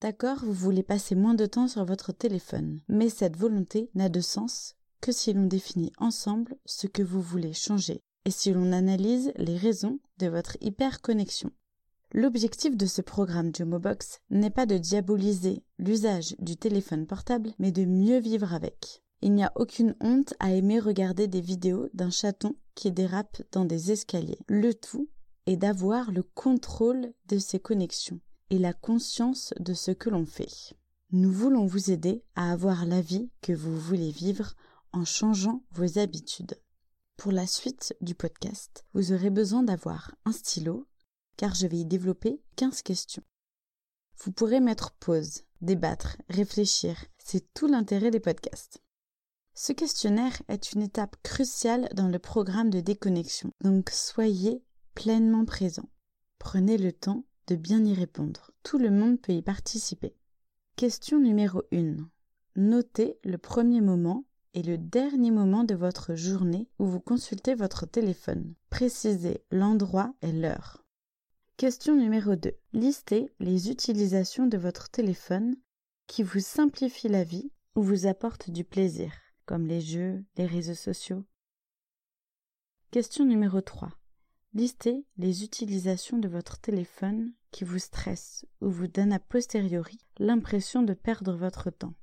D'accord, vous voulez passer moins de temps sur votre téléphone, mais cette volonté n'a de sens que si l'on définit ensemble ce que vous voulez changer et si l'on analyse les raisons de votre hyperconnexion. L'objectif de ce programme Jomobox n'est pas de diaboliser l'usage du téléphone portable, mais de mieux vivre avec. Il n'y a aucune honte à aimer regarder des vidéos d'un chaton qui dérape dans des escaliers. Le tout est d'avoir le contrôle de ses connexions et la conscience de ce que l'on fait. Nous voulons vous aider à avoir la vie que vous voulez vivre en changeant vos habitudes. Pour la suite du podcast, vous aurez besoin d'avoir un stylo, car je vais y développer 15 questions. Vous pourrez mettre pause, débattre, réfléchir, c'est tout l'intérêt des podcasts. Ce questionnaire est une étape cruciale dans le programme de déconnexion, donc soyez pleinement présent. Prenez le temps de bien y répondre. Tout le monde peut y participer. Question numéro 1. Notez le premier moment et le dernier moment de votre journée où vous consultez votre téléphone. Précisez l'endroit et l'heure. Question numéro 2. Listez les utilisations de votre téléphone qui vous simplifient la vie ou vous apportent du plaisir, comme les jeux, les réseaux sociaux. Question numéro 3. Listez les utilisations de votre téléphone qui vous stressent ou vous donnent a posteriori l'impression de perdre votre temps.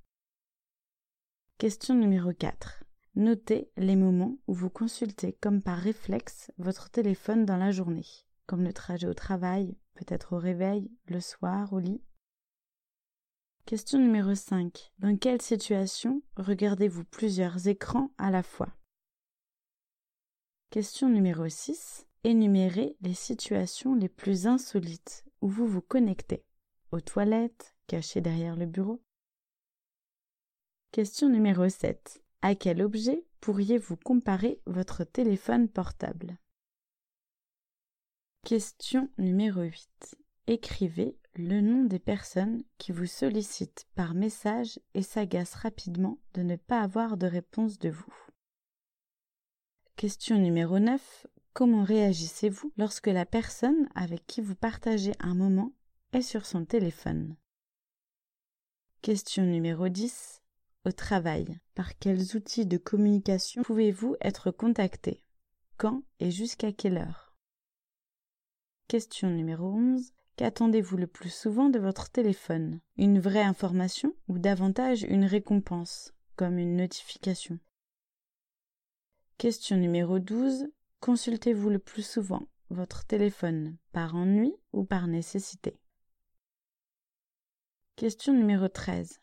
Question numéro 4. Notez les moments où vous consultez comme par réflexe votre téléphone dans la journée, comme le trajet au travail, peut-être au réveil, le soir, au lit. Question numéro 5. Dans quelle situation regardez-vous plusieurs écrans à la fois? Question numéro 6. Énumérez les situations les plus insolites où vous vous connectez. Aux toilettes, cachées derrière le bureau. Question numéro 7. À quel objet pourriez-vous comparer votre téléphone portable? Question numéro 8. Écrivez le nom des personnes qui vous sollicitent par message et s'agacent rapidement de ne pas avoir de réponse de vous. Question numéro 9. Comment réagissez-vous lorsque la personne avec qui vous partagez un moment est sur son téléphone? Question numéro 10. Au travail, par quels outils de communication pouvez-vous être contacté? Quand et jusqu'à quelle heure? Question numéro 11. Qu'attendez-vous le plus souvent de votre téléphone? Une vraie information ou davantage une récompense, comme une notification? Question numéro 12. Consultez-vous le plus souvent votre téléphone par ennui ou par nécessité? Question numéro 13.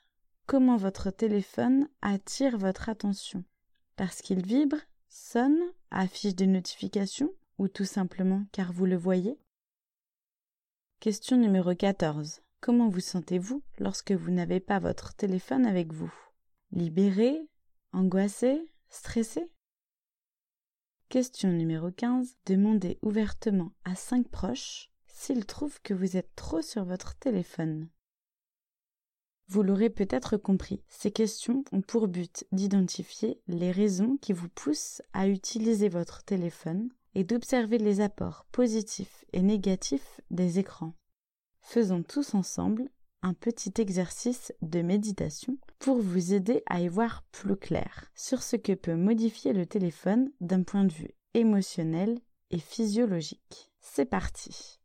Comment votre téléphone attire votre attention? Parce qu'il vibre, sonne, affiche des notifications ou tout simplement car vous le voyez? Question numéro 14. Comment vous sentez-vous lorsque vous n'avez pas votre téléphone avec vous? Libéré Angoissé Stressé? Question numéro 15. Demandez ouvertement à cinq proches s'ils trouvent que vous êtes trop sur votre téléphone. Vous l'aurez peut-être compris, ces questions ont pour but d'identifier les raisons qui vous poussent à utiliser votre téléphone et d'observer les apports positifs et négatifs des écrans. Faisons tous ensemble un petit exercice de méditation pour vous aider à y voir plus clair sur ce que peut modifier le téléphone d'un point de vue émotionnel et physiologique. C'est parti.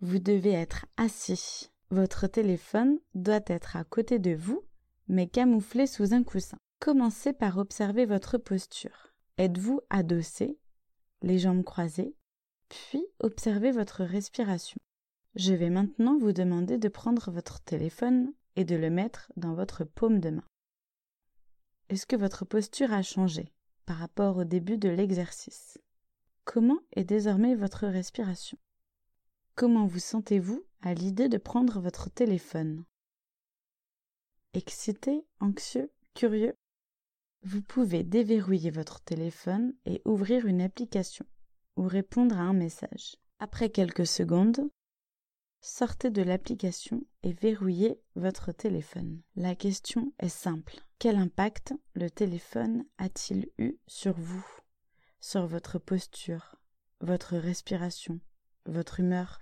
Vous devez être assis. Votre téléphone doit être à côté de vous, mais camouflé sous un coussin. Commencez par observer votre posture. Êtes-vous adossé, les jambes croisées, puis observez votre respiration. Je vais maintenant vous demander de prendre votre téléphone et de le mettre dans votre paume de main. Est-ce que votre posture a changé par rapport au début de l'exercice? Comment est désormais votre respiration? Comment vous sentez-vous à l'idée de prendre votre téléphone? Excité, anxieux, curieux Vous pouvez déverrouiller votre téléphone et ouvrir une application ou répondre à un message. Après quelques secondes, sortez de l'application et verrouillez votre téléphone. La question est simple. Quel impact le téléphone a-t-il eu sur vous, sur votre posture, votre respiration, votre humeur?